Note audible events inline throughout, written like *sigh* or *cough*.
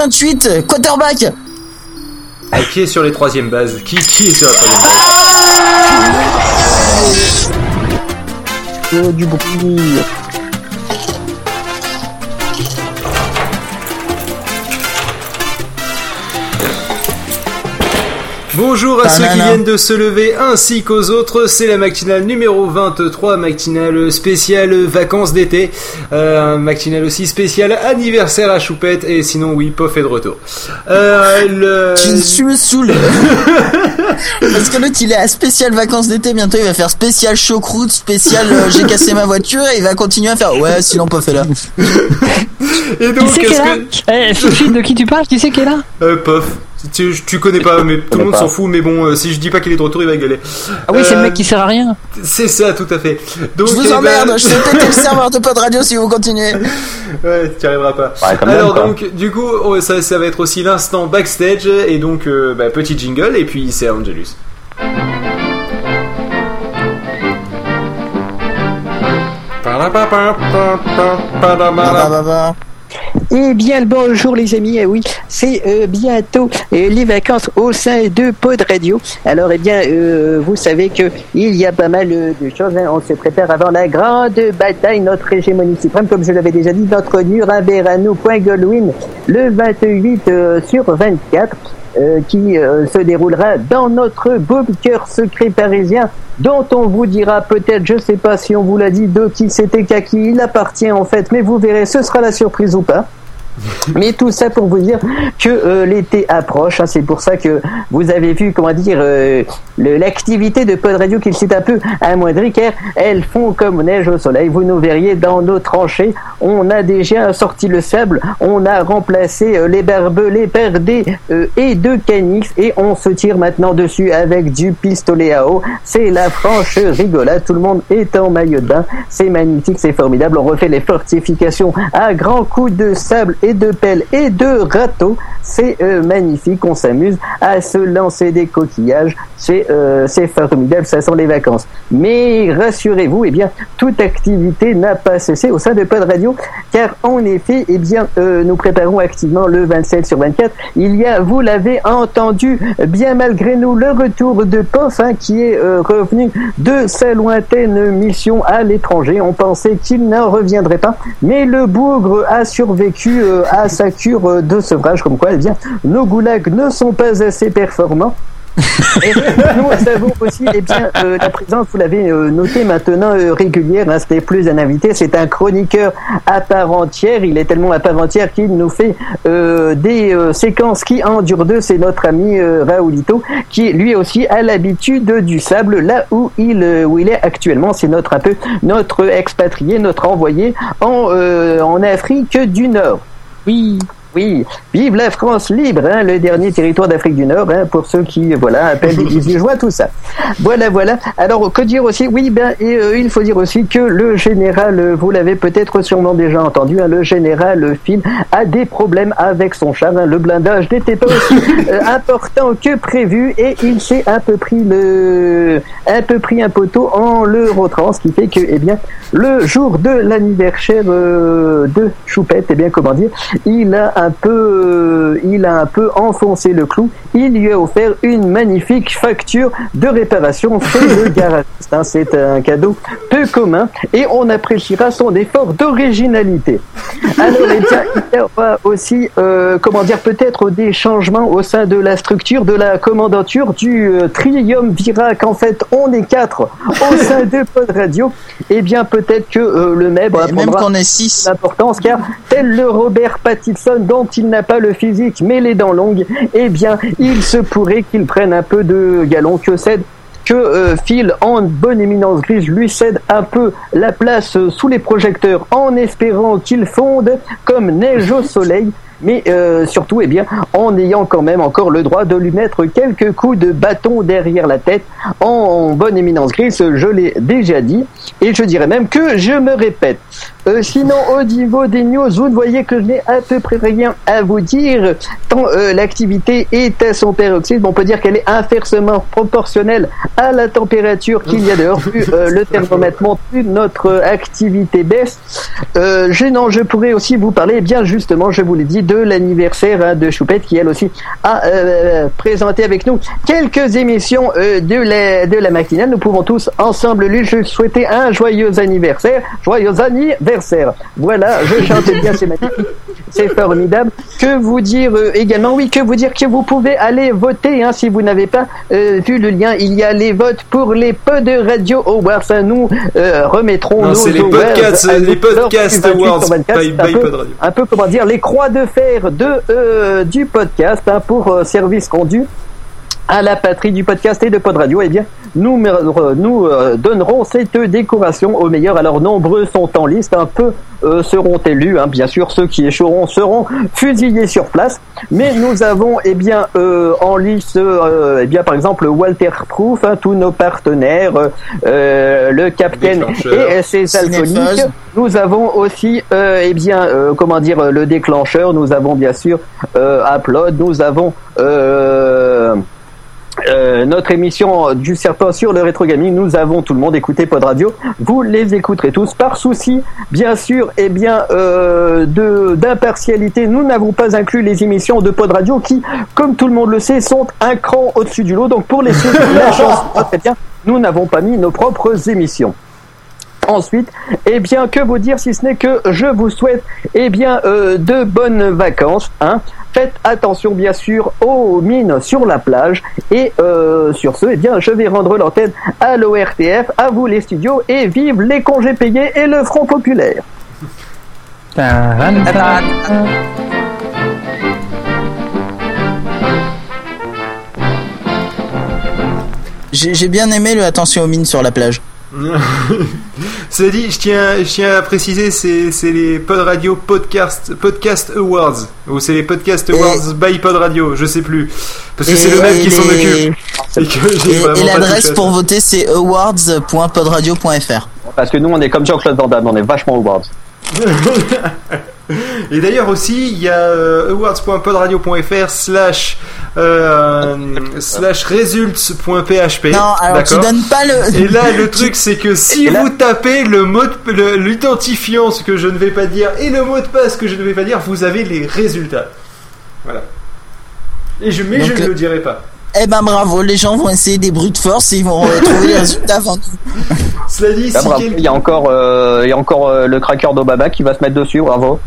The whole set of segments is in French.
28, quarterback. Ah, qui est sur les troisièmes bases qui, qui est sur la troisième base Oh, du bruit. Bonjour à ceux qui viennent de se lever ainsi qu'aux autres, c'est la matinale numéro 23, matinale spéciale vacances d'été, euh, un matinale aussi spécial anniversaire à Choupette, et sinon oui, Pof est de retour. Euh, le... Tu, tu me saoules. *laughs* Parce que l'autre il est à spécial vacances d'été, bientôt il va faire spécial choucroute, spécial euh, j'ai cassé ma voiture et il va continuer à faire ouais sinon pas fait là. Et Qui donc, c'est qui est est-ce là? Que... Eh, Fifi, de qui tu parles? Qui c'est qui est là? Euh, Pof, tu, tu connais pas, mais tout le monde s'en fout, mais bon, euh, si je dis pas qu'il est de retour, il va gueuler. Ah oui, c'est le Euh, mec qui sert à rien. C'est ça, tout à fait. Donc, Je eh vous ben- emmerde, je vais péter le serveur de Pod Radio si vous continuez. *laughs* Ouais, tu n'y arriveras pas. Ouais, quand même, Alors donc, du coup, oh, ça, ça va être aussi l'instant backstage et donc euh, bah, petit jingle et puis c'est Angelus. Bah, bah, bah, bah. Eh bien, le bonjour les amis, eh oui, c'est euh, bientôt euh, les vacances au sein de Pod Radio. Alors, eh bien, euh, vous savez que il y a pas mal de choses. hein. On se prépare avant la grande bataille, notre hégémonie suprême, comme je l'avais déjà dit, notre Nuremberg à nous, point le 28 euh, sur 24. euh, qui se déroulera dans notre beau cœur secret parisien, dont on vous dira peut-être, je sais pas si on vous l'a dit, de qui c'était qu'à qui il appartient en fait, mais vous verrez, ce sera la surprise ou pas. *laughs* Mais tout ça pour vous dire que euh, l'été approche. hein, c'est pour ça que vous avez vu, comment dire, euh, l'activité de Pod Radio qui s'est un peu amoindrie, car elles font comme neige au soleil. Vous nous verriez dans nos tranchées. On a déjà sorti le sable, on a remplacé euh, les barbelés perdés euh, et deux canix, et on se tire maintenant dessus avec du pistolet à eau. C'est la franche rigolade. Tout le monde est en maillot de bain. C'est magnifique, c'est formidable. On refait les fortifications à grands coups de sable et de pelle et de râteau. C'est euh, magnifique. On s'amuse à se lancer des coquillages. C'est euh, formidable. Ça sent les vacances. Mais rassurez-vous, eh bien, toute activité n'a pas cessé au sein de Pod Radio, car en effet, eh bien, euh, nous préparons activement le 27 sur 24. Il y a, vous l'avez entendu, bien malgré nous, le retour de Pof, hein, qui est revenu de sa lointaine mission à l'étranger. On pensait qu'il n'en reviendrait pas, mais le bougre a survécu euh, à sa cure euh, de sevrage, comme quoi, eh bien, nos goulags ne sont pas assez performants. *laughs* Et nous avons aussi eh bien, euh, la présence, vous l'avez euh, noté maintenant, euh, régulière. Hein, C'était plus un invité, c'est un chroniqueur à part entière. Il est tellement à part entière qu'il nous fait des séquences qui en durent deux. C'est notre ami Raoulito, qui lui aussi a l'habitude du sable là où il, où il est actuellement. C'est notre un peu notre expatrié, notre envoyé en, en Afrique du Nord. Oui. Oui, vive la France libre, hein, le dernier territoire d'Afrique du Nord, hein, pour ceux qui voilà appellent des bisous, joie, tout ça. Voilà, voilà. Alors, que dire aussi? Oui, ben, et, euh, il faut dire aussi que le général, euh, vous l'avez peut-être sûrement déjà entendu, hein, le général euh, Phil a des problèmes avec son char. hein. le blindage n'était pas aussi *laughs* euh, important que prévu et il s'est un peu pris le, un peu pris un poteau en l'Eurotrans, ce qui fait que, eh bien, le jour de l'anniversaire euh, de Choupette, eh bien, comment dire, il a un peu, euh, il a un peu enfoncé le clou. Il lui a offert une magnifique facture de réparation fait le *laughs* garagiste. hein. C'est un cadeau peu commun et on appréciera son effort d'originalité. Alors, eh bien, il y aura aussi, euh, comment dire, peut-être des changements au sein de la structure de la commandature du euh, triumvirat. En fait, on est quatre au sein de Pod Radio. Eh bien, peut-être que euh, le Même apprendra qu'on est 6. l'importance car tel le Robert Pattinson dont il n'a pas le physique mais les dents longues, eh bien il se pourrait qu'il prenne un peu de galon que cède que euh, Phil en bonne éminence grise lui cède un peu la place euh, sous les projecteurs en espérant qu'il fonde comme neige au soleil mais euh, surtout, eh bien, en ayant quand même encore le droit de lui mettre quelques coups de bâton derrière la tête, en bonne éminence grise, je l'ai déjà dit, et je dirais même que je me répète. Euh, sinon, au niveau des news, vous ne voyez que je n'ai à peu près rien à vous dire. Tant euh, l'activité est à son paroxysme, on peut dire qu'elle est inversement proportionnelle à la température qu'il y a dehors. Plus euh, le thermomètre monte, notre activité baisse. Euh, je, pourrais aussi vous parler, eh bien justement, je vous l'ai dit, de l'anniversaire hein, de Choupette qui elle aussi a euh, présenté avec nous quelques émissions euh, de la de la matinale. Nous pouvons tous ensemble lui souhaiter un joyeux anniversaire, joyeux anniversaire. Voilà, je chante bien, c'est magnifique, c'est formidable. Que vous dire euh, également, oui, que vous dire que vous pouvez aller voter hein, si vous n'avez pas euh, vu le lien. Il y a les votes pour les peu de radio awards. Nous euh, remettrons Non, nos c'est les podcasts, à les podcasts du 28 awards sur 24. by- C'est un peu- Radio. un peu comment dire les croix de fer de euh, du podcast hein, pour euh, service rendu à la patrie du podcast et de Pod Radio, eh bien, nous, nous euh, donnerons cette décoration aux meilleurs. Alors, nombreux sont en liste, un peu euh, seront élus. hein. Bien sûr, ceux qui échoueront seront fusillés sur place. Mais nous avons, eh bien, euh, en liste, euh, eh bien, par exemple, Walter Proof, hein, tous nos partenaires, euh, le Capitaine et ses alcooliques. Nous avons aussi, euh, eh bien, euh, comment dire, le déclencheur. Nous avons bien sûr euh, Upload. Nous avons euh, notre émission du serpent sur le rétro gaming. Nous avons tout le monde écouté Pod Radio. Vous les écouterez tous par souci, bien sûr, et bien euh, de d'impartialité. Nous n'avons pas inclus les émissions de Pod Radio qui, comme tout le monde le sait, sont un cran au-dessus du lot. Donc pour ont la chance, très *laughs* bien, nous n'avons pas mis nos propres émissions. Ensuite, eh bien, que vous dire si ce n'est que je vous souhaite, eh bien, euh, de bonnes vacances. Hein. Faites attention, bien sûr, aux mines sur la plage. Et euh, sur ce, eh bien, je vais rendre l'antenne à l'ORTF, à vous les studios, et vive les congés payés et le Front populaire. J'ai bien aimé le attention aux mines sur la plage. *laughs* Cela dit, je tiens, je tiens à préciser, c'est, c'est les Pod Radio Podcast, Podcast Awards. Ou c'est les Podcast Et- Awards by Pod Radio, je sais plus. Parce que Et- c'est le même et qui s'en occupe. Et, Et, et l'adresse pour voter c'est awards.podradio.fr. Parce que nous, on est comme Jean-Claude Van Damme, on est vachement awards. *laughs* Et d'ailleurs aussi, il y a euh, awards.podradio.fr slash euh, slash results.php. Non, alors tu donnes pas le. Et là, le *laughs* truc, c'est que si là- vous tapez le mot, l'identifiant, ce que je ne vais pas dire, et le mot de passe que je ne vais pas dire, vous avez les résultats. Voilà. Et je, mais Donc, je ne euh, le dirai pas. Eh ben bravo, les gens vont essayer des brutes force et ils vont retrouver les *laughs* résultats avant nous. Cela dit, Ah, si bravo. quel- Il y a encore, euh, il y a encore euh, le cracker d'Obama qui va se mettre dessus, bravo.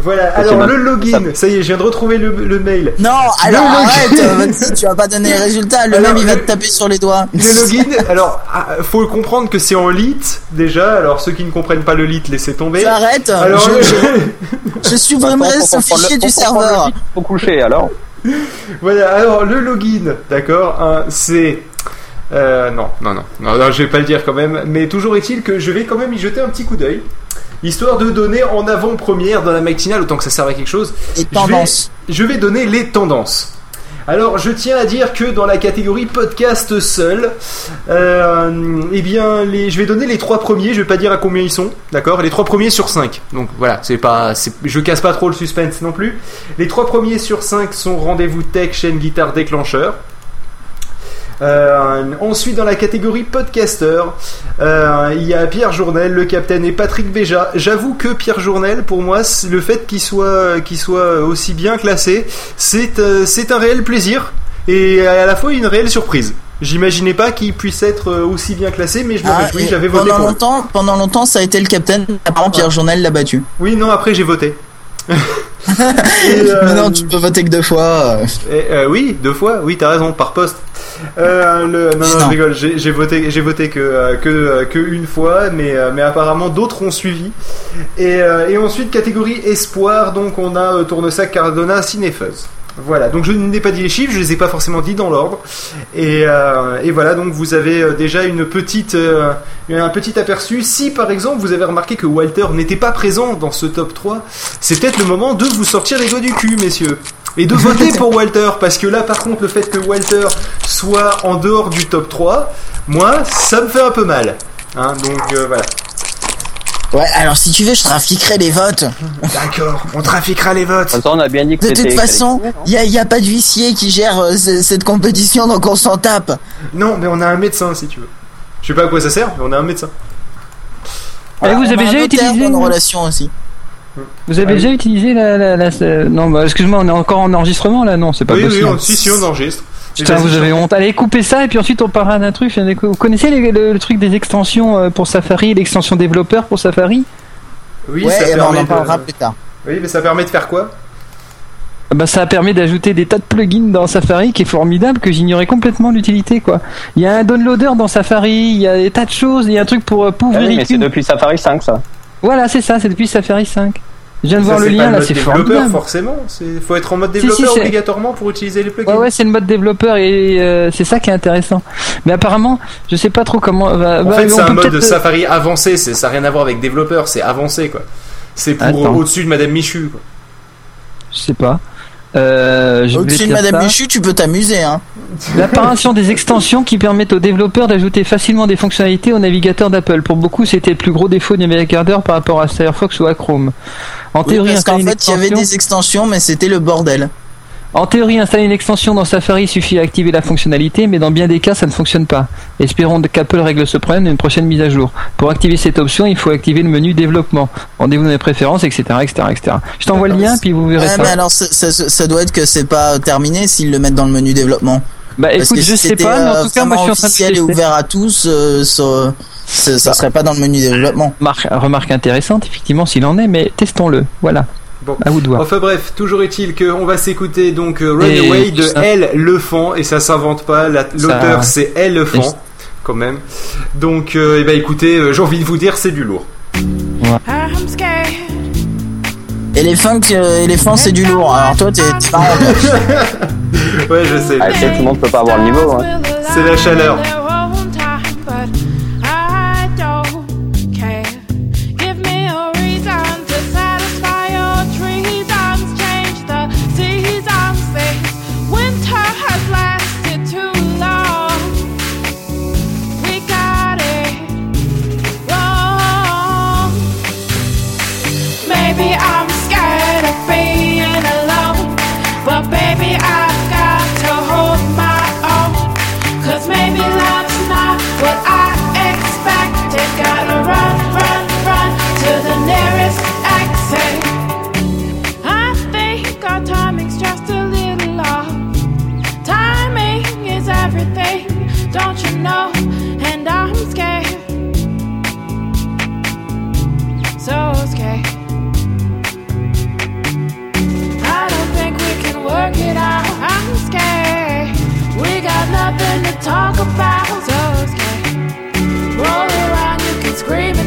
Voilà, alors le login, ça y est, je viens de retrouver le, le mail. Non, alors Le arrête, vas-y, tu vas pas donner les résultats, le Alors, même il va le- te taper sur les doigts. Le login, *laughs* alors, ah, faut comprendre que c'est en lit, déjà, alors ceux qui ne comprennent pas le lit, laissez tomber. Arrête, Alors, je, je, je supprimerai ce le- fichier du serveur. Faut coucher, alors. *laughs* Voilà, alors le login, d'accord, hein, c'est... Euh, non, non, non, non, non, je vais pas le dire quand même, mais toujours est-il que je vais quand même y jeter un petit coup d'œil, histoire de donner en avant-première dans la matinale, autant que ça serve à quelque chose, Et tendance. je vais donner les tendances. Alors, je tiens à dire que dans la catégorie podcast seul, euh, eh bien, les, je vais donner les trois premiers. Je vais pas dire à combien ils sont, d'accord? Les trois premiers sur 5. Donc voilà, c'est pas, je casse pas trop le suspense non plus. Les trois premiers sur 5 sont rendez-vous tech, chaîne guitare déclencheur. Euh, ensuite, dans la catégorie podcaster, euh, il y a Pierre Journel, le Capitaine et Patrick Béja. J'avoue que Pierre Journel, pour moi, le fait qu'il soit, qu'il soit aussi bien classé, c'est euh, un réel plaisir et à la fois une réelle surprise. J'imaginais pas qu'il puisse être euh, aussi bien classé, mais je me Ah, réjouis, j'avais voté pendant pour lui. longtemps, pendant longtemps, ça a été le capitaine. Apparemment, Pierre Journal l'a battu. Oui, non, après j'ai voté. *laughs* Et, euh, Mais non, tu peux voter que deux fois. euh. Euh, oui, deux fois, oui, t'as raison, par poste. Euh, le, non, non, je rigole, j'ai voté, j'ai voté que, euh, que, euh, que une fois, mais, mais apparemment d'autres ont suivi. Et, et ensuite, catégorie espoir, donc on a Tournesac, Cardona, Cinefuzz. Voilà, donc je n'ai pas dit les chiffres, je les ai pas forcément dit dans l'ordre. Et, euh, et voilà, donc vous avez déjà une petite, euh, un petit aperçu. Si par exemple vous avez remarqué que Walter n'était pas présent dans ce top 3, c'est peut-être le moment de vous sortir les doigts du cul, messieurs. Et de *laughs* voter pour Walter, parce que là par contre le fait que Walter soit en dehors du top 3, moi ça me fait un peu mal. Hein, donc euh, voilà. Ouais, alors si tu veux, je trafiquerai les votes. D'accord, on trafiquera les votes. Attends, on a bien dit que De toute façon, il y a, y a pas de huissier qui gère euh, ce- cette compétition, donc on s'en tape. Non, mais on a un médecin si tu veux. Je sais pas à quoi ça sert, mais on a un médecin. Et vous On avez déjà utilisé euh, relations aussi. Vous avez Ah oui. déjà utilisé la, la, la- la- non bah excuse-moi on est encore en enregistrement là non c'est pas oui, oui, possible. on, si, si, on enregistre. Putain vas-y, vous avez honte allez coupez ça et puis ensuite on parlera d'un truc vous connaissez les- le, le truc des extensions euh, pour Safari l'extension développeur pour Safari? Oui, ouais, ça et ben, on permet en parlera de... plus tard. Oui, mais ça permet de faire quoi? Bah, ça permet d'ajouter des tas de plugins dans Safari qui est formidable que j'ignorais complètement l'utilité quoi. Il y a un downloader dans Safari, il y a des tas de choses, il y a un truc pour euh, pour Ah oui, mais c'est depuis Safari 5 ça. Voilà c'est ça, c'est depuis Safari 5. Je viens de voir le lien là, mode c'est développeur, formidable. forcément. Il faut être en mode développeur si, obligatoirement pour utiliser les plugins. Ouais ouais c'est le mode développeur et euh, c'est ça qui est intéressant. Mais apparemment je sais pas trop comment. bah, En bah, fait, c'est un mode Safari avancé. C'est ça n'a rien à voir avec développeur. C'est avancé quoi. C'est pour au-dessus de Madame Michu. Quoi. Je sais pas. Euh, je Au-dessus de Madame. Michu, tu peux t'amuser, hein. L'apparition des extensions qui permettent aux développeurs d'ajouter facilement des fonctionnalités au navigateur d'Apple. Pour beaucoup, c'était le plus gros défaut du navigateur par rapport à Firefox ou à Chrome. En Oui, théorie, parce qu'en fait, il y avait des extensions, mais c'était le bordel. En théorie, installer une extension dans Safari suffit à activer la fonctionnalité, mais dans bien des cas, ça ne fonctionne pas. Espérons qu'Apple règle ce problème dans une prochaine mise à jour. Pour activer cette option, il faut activer le menu développement. Rendez-vous dans les préférences, etc., etc., etc. Je t'envoie le lien, puis vous verrez Ouais, ça. mais alors, ça, ça- ça doit être que c'est pas terminé s'ils le mettent dans le menu développement. Bah Parce écoute, que je si sais pas, mais en euh, tout cas, moi je suis en train de et ouvert à tous, euh, ça, ça, ça serait pas dans le menu développement. Remarque intéressante, effectivement, s'il en est, mais testons-le. Voilà. Bon. À vous de voir. Enfin bref, toujours est-il qu'on va s'écouter donc euh, Et Runaway de ça- Elle Lefant et ça s'invente pas. La- L'auteur c'est Elle Et- Lefant quand même. Donc euh, eh ben écoutez, euh, j'ai envie de vous dire c'est du lourd. I'm scared. Éléphant, euh, éléphant c'est du lourd. Alors toi, t'es pas en- *laughs* Ouais, je sais. Ah, tout le monde peut pas avoir le niveau. Hein. C'est la chaleur. creep